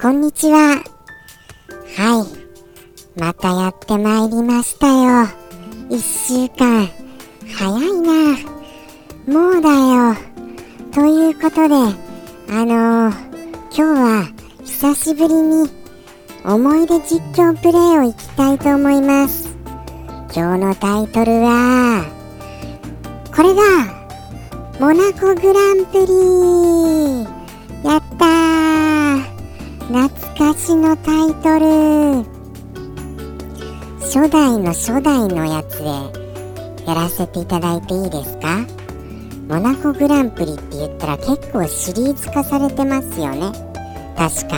こんにちは。はい。またやってまいりましたよ。一週間。早いな。もうだよ。ということで、あのー、今日は久しぶりに思い出実況プレイをいきたいと思います。今日のタイトルは、これだモナコグランプリやったー懐かしのタイトル。初代の初代のやつでやらせていただいていいですか？モナコグランプリって言ったら結構シリーズ化されてますよね。確か。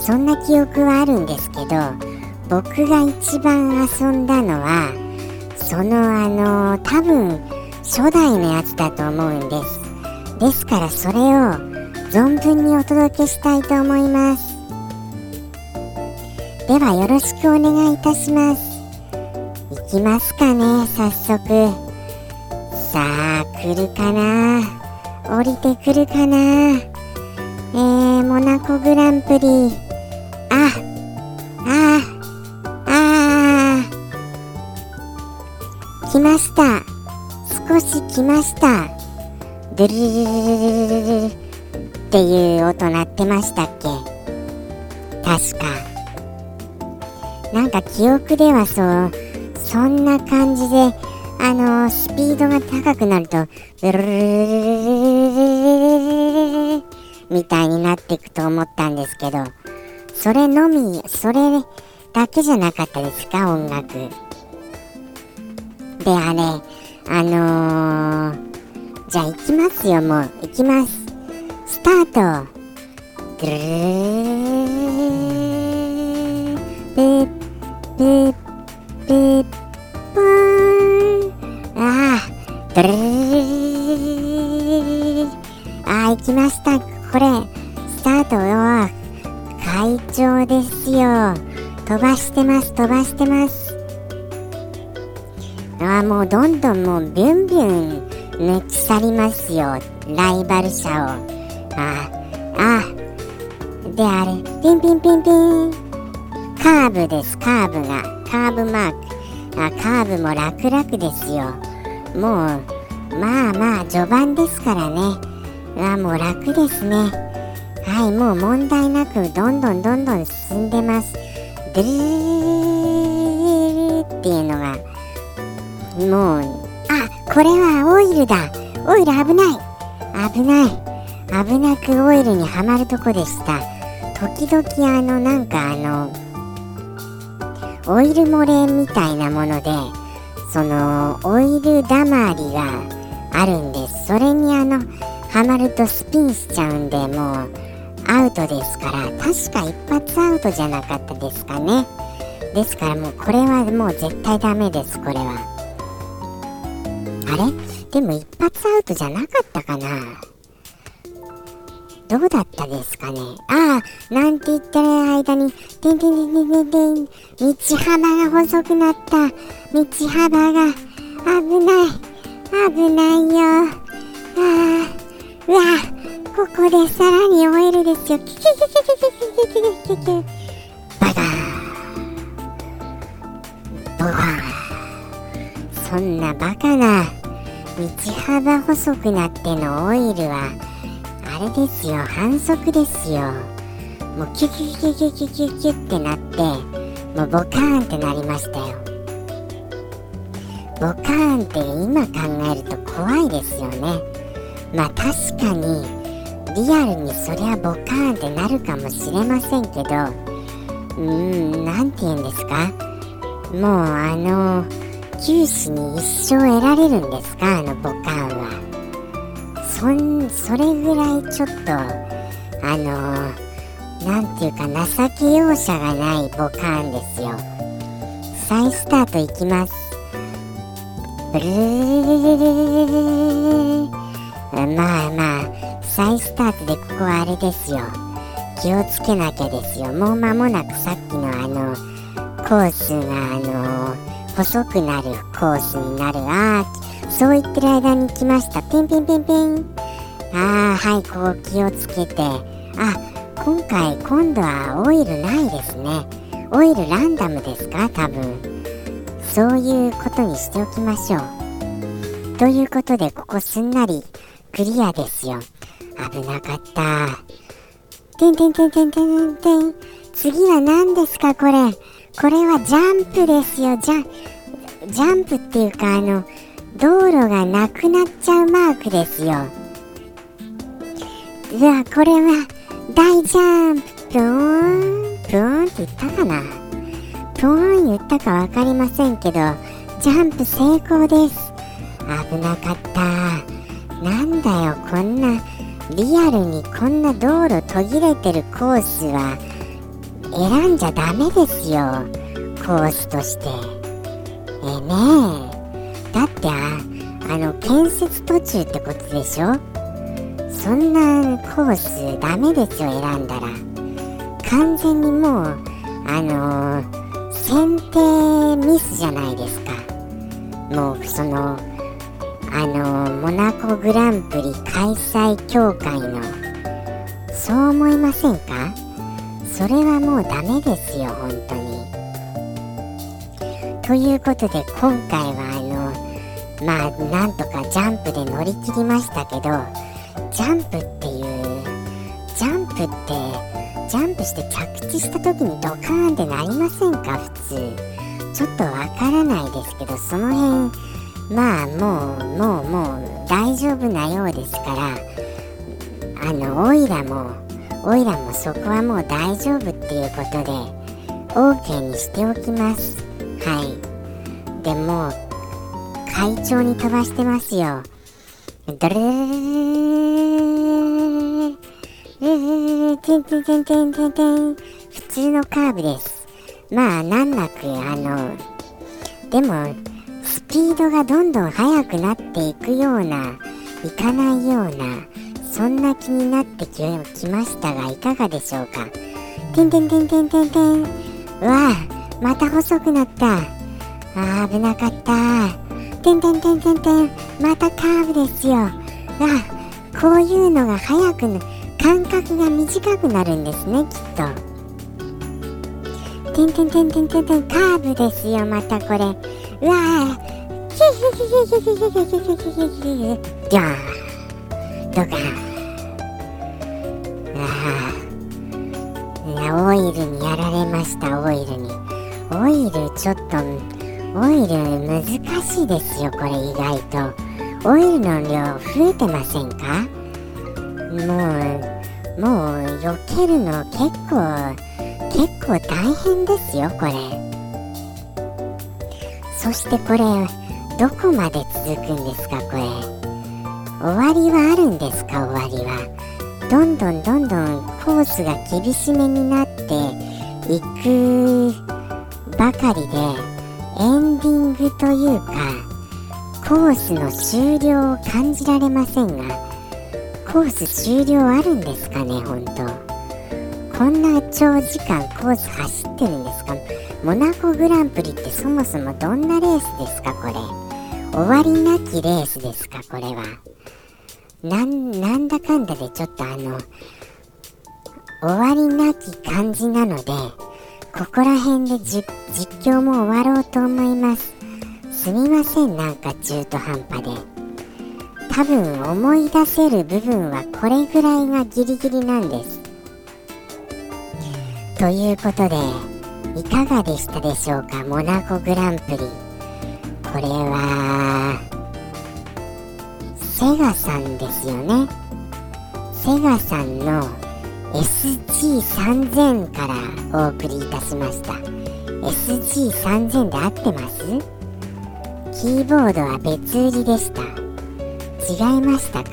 そんな記憶はあるんですけど僕が一番遊んだのはそのあの多分初代のやつだと思うんです。ですからそれを存分にお届けしたいと思います。ではよろしくお願いいたします。いきますかね早速。さあ来るかな？降りてくるかな？えー、モナコグランプリ。あああ来ました。少し来ました。ドゥルルルルルルル。っていう音鳴ってましたっけ？確か。なんか記憶ではそうそんな感じであのスピードが高くなるとブルルルみたいになっていくと思ったんですけどそれのみそれだけじゃなかったですか音楽であれあのー、じゃあ行きますよもう行きますスタート。ぐるーぷーぷーぷーぽーんああぐるーああ行きました。これスタートは会長ですよ飛ばしてます飛ばしてます。ああもうどんどんもうビュンビュン抜き去りますよ。ライバル車を。ああであれピンピンピンピン。カーブですカーブが。カーブマーク。あカーブも楽々ですよ。もうまあまあ序盤ですからね。あもう楽ですね。はいもう問題なくどんどんどんどん進んでます。ドゥルーっていうのがもうあこれはオイルだオイル危ない危ない危なくオイルにはまるとこでした。時々あのなんかあのオイル漏れみたいなものでそのオイルだまりがあるんです。それにあのはまるとスピンしちゃうんでもうアウトですから。確か一発アウトじゃなかったですかね。ですからもうこれはもう絶対ダメですこれは。あれ？でも一発アウトじゃなかったかな。どうだったですかね？ああ、なんて言ってる間に、てんてんてんてんてんてん、道幅が細くなった。道幅が、危ない。危ないよ。ああ、うわここでさらにオイルですよ。キキキキキキキキキキキキ。バカボカそんなバカな道幅細くなってのオイルはれですよ反則ですよ。もうキュキュキュキュキュキュキュってなってもうボカーンってなりましたよ。ボカーンって今考えると怖いですよね。まあ確かにリアルにそりゃボカーンってなるかもしれませんけどうーん何て言うんですか？もうあの九死に一生得られるんですか？あのボカーンそんそれぐらいちょっとあの何ていうか情け容赦がないボカーンですよ。再スタートいきます。ブルーまあまあ再スタートでここはあれですよ気をつけなきゃですよもう間もなくさっきのあのコースがあの細くなるコースになるああそう言ってる間に来ました。ピンピンピンピン。ああ、はい、こう気をつけて。あ今回今度はオイルないですね。オイルランダムですか？多分。そういうことにしておきましょう。ということでここすんなりクリアですよ。危なかった。てんてんてんてんてんてん次は何ですかこれ？これはジャンプですよ。ジャジャンプっていうかあの道路がなくなっちゃうマークですよ。うわこれは大ジャンプ。ぴょーんぴょーんって言ったかな？ぴょーん言ったか分かりませんけどジャンプ成功です。危なかった。なんだよこんなリアルにこんな道路途切れてるコースは。選んじゃダメですよコースとして。えねえ。だってあの建設途中ってことでしょ？そんなコースダメですよ選んだら。完全にもうあのー、選定ミスじゃないですか。もうそのあのー、モナコグランプリ開催協会の。そう思いませんか？それはもうダメですよ本当に。ということで今回はまあなんとかジャンプで乗り切りましたけどジャンプっていうジャンプってジャンプして着地した時にドカーンってなりませんか？普通。ちょっとわからないですけどその辺まあもうもうもう大丈夫なようですからあのオイラもオイラもそこはもう大丈夫っていうことで OK にしておきます。はい。でも快調に飛ばしてますよ。ドルルルルてんてんてんてんてんてん普通のカーブです。まあ難なくあのでもスピードがどんどん速くなっていくようないかないようなそんな気になってきましたがいかがでしょうか？てんてんてんてんてんてんうわまた細くなった。あ危なかった。てんてんてんてんてんまたカーブですよ。わこういうのが速くな間隔が短くなるんですねきっと。てんてんてんてんてんてんカーブですよまたこれ。うわー。ヒヒヒヒヒヒヒヒヒヒヒヒじゃーとかああいやオイルにやられましたオイルにオイルちょっとオイル難しいですよこれ意外と。オイルの量増えてませんか？もうもう避けるの結構結構大変ですよこれ。そしてこれどこまで続くんですかこれ？終わりはあるんですか終わりは？どんどんどんどんコースが厳しめになっていくばかりで。エンディングというかコースの終了を感じられませんがコース終了あるんですかね本当。こんな長時間コース走ってるんですか？モナコグランプリってそもそもどんなレースですかこれ。終わりなきレースですかこれは。なんなんだかんだでちょっとあの終わりなき感じなのでここら辺で実況も終わろうと思います。すみませんなんか中途半端で。多分思い出せる部分はこれぐらいがギリギリなんです。ということでいかがでしたでしょうか？モナコグランプリ。これはセガさんですよね。セガさんの SG3000 からお送りいたしました。SG3000 で合ってます？キーボードは別売りでした。違いましたか？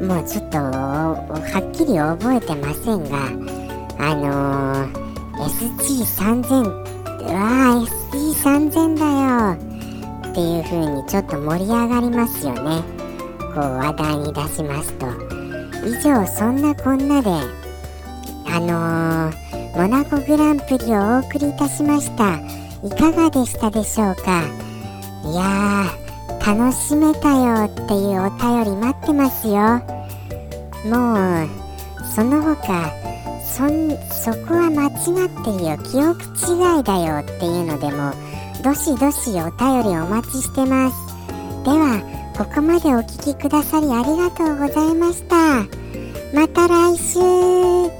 もうちょっとはっきり覚えてませんがあのー、SG3000 うわー SG3000 だよ。っていう風にちょっと盛り上がりますよね。こう話題に出しますと。以上そんなこんなであのー、モナコグランプリをお送りいたしました。いかがでしたでしょうか？いやー楽しめたよっていうお便り待ってますよ。もうその他そんそこは間違ってるよ。記憶違いだよっていうのでもどしどしお便りお待ちしてます。ではここまでお聴きくださりありがとうございました。また来週。